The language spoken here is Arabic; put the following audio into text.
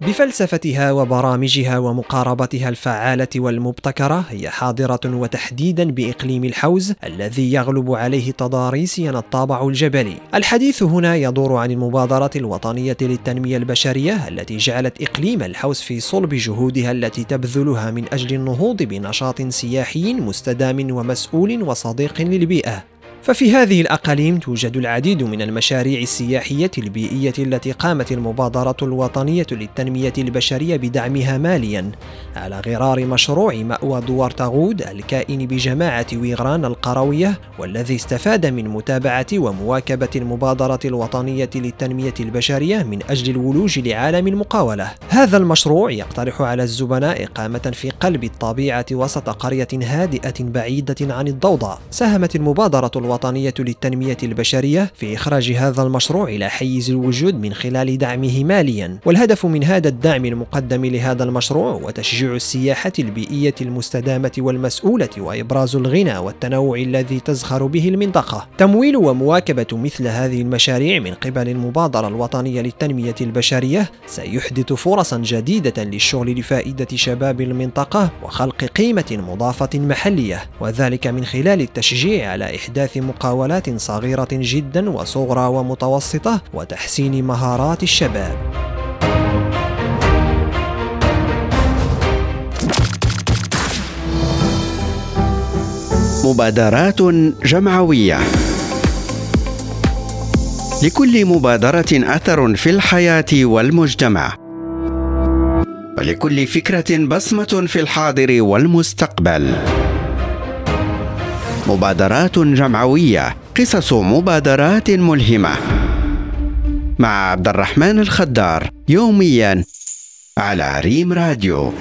بفلسفتها وبرامجها ومقاربتها الفعالة والمبتكرة هي حاضرة وتحديدا بإقليم الحوز الذي يغلب عليه تضاريسيا الطابع الجبلي. الحديث هنا يدور عن المبادرة الوطنية للتنمية البشرية التي جعلت إقليم الحوز في صلب جهودها التي تبذلها من أجل النهوض بنشاط سياحي مستدام ومسؤول وصديق للبيئة. ففي هذه الأقاليم توجد العديد من المشاريع السياحية البيئية التي قامت المبادرة الوطنية للتنمية البشرية بدعمها ماليا على غرار مشروع مأوى دوار تغود الكائن بجماعة ويغران القروية والذي استفاد من متابعة ومواكبة المبادرة الوطنية للتنمية البشرية من أجل الولوج لعالم المقاولة. هذا المشروع يقترح على الزبناء إقامة في قلب الطبيعة وسط قرية هادئة بعيدة عن الضوضاء ساهمت المبادرة الوطنية الوطنية للتنمية البشرية في إخراج هذا المشروع إلى حيز الوجود من خلال دعمه ماليا. والهدف من هذا الدعم المقدم لهذا المشروع وتشجيع السياحة البيئية المستدامة والمسؤولة وإبراز الغنى والتنوع الذي تزخر به المنطقة. تمويل ومواكبة مثل هذه المشاريع من قبل المبادرة الوطنية للتنمية البشرية سيحدث فرصا جديدة للشغل لفائدة شباب المنطقة وخلق قيمة مضافة محلية وذلك من خلال التشجيع على إحداث مقاولات صغيرة جدا وصغرى ومتوسطة وتحسين مهارات الشباب. مبادرات جمعوية. لكل مبادرة أثر في الحياة والمجتمع. ولكل فكرة بصمة في الحاضر والمستقبل. مبادرات جمعوية قصص مبادرات ملهمة. مع عبد الرحمن الخدار يوميا على ريم راديو.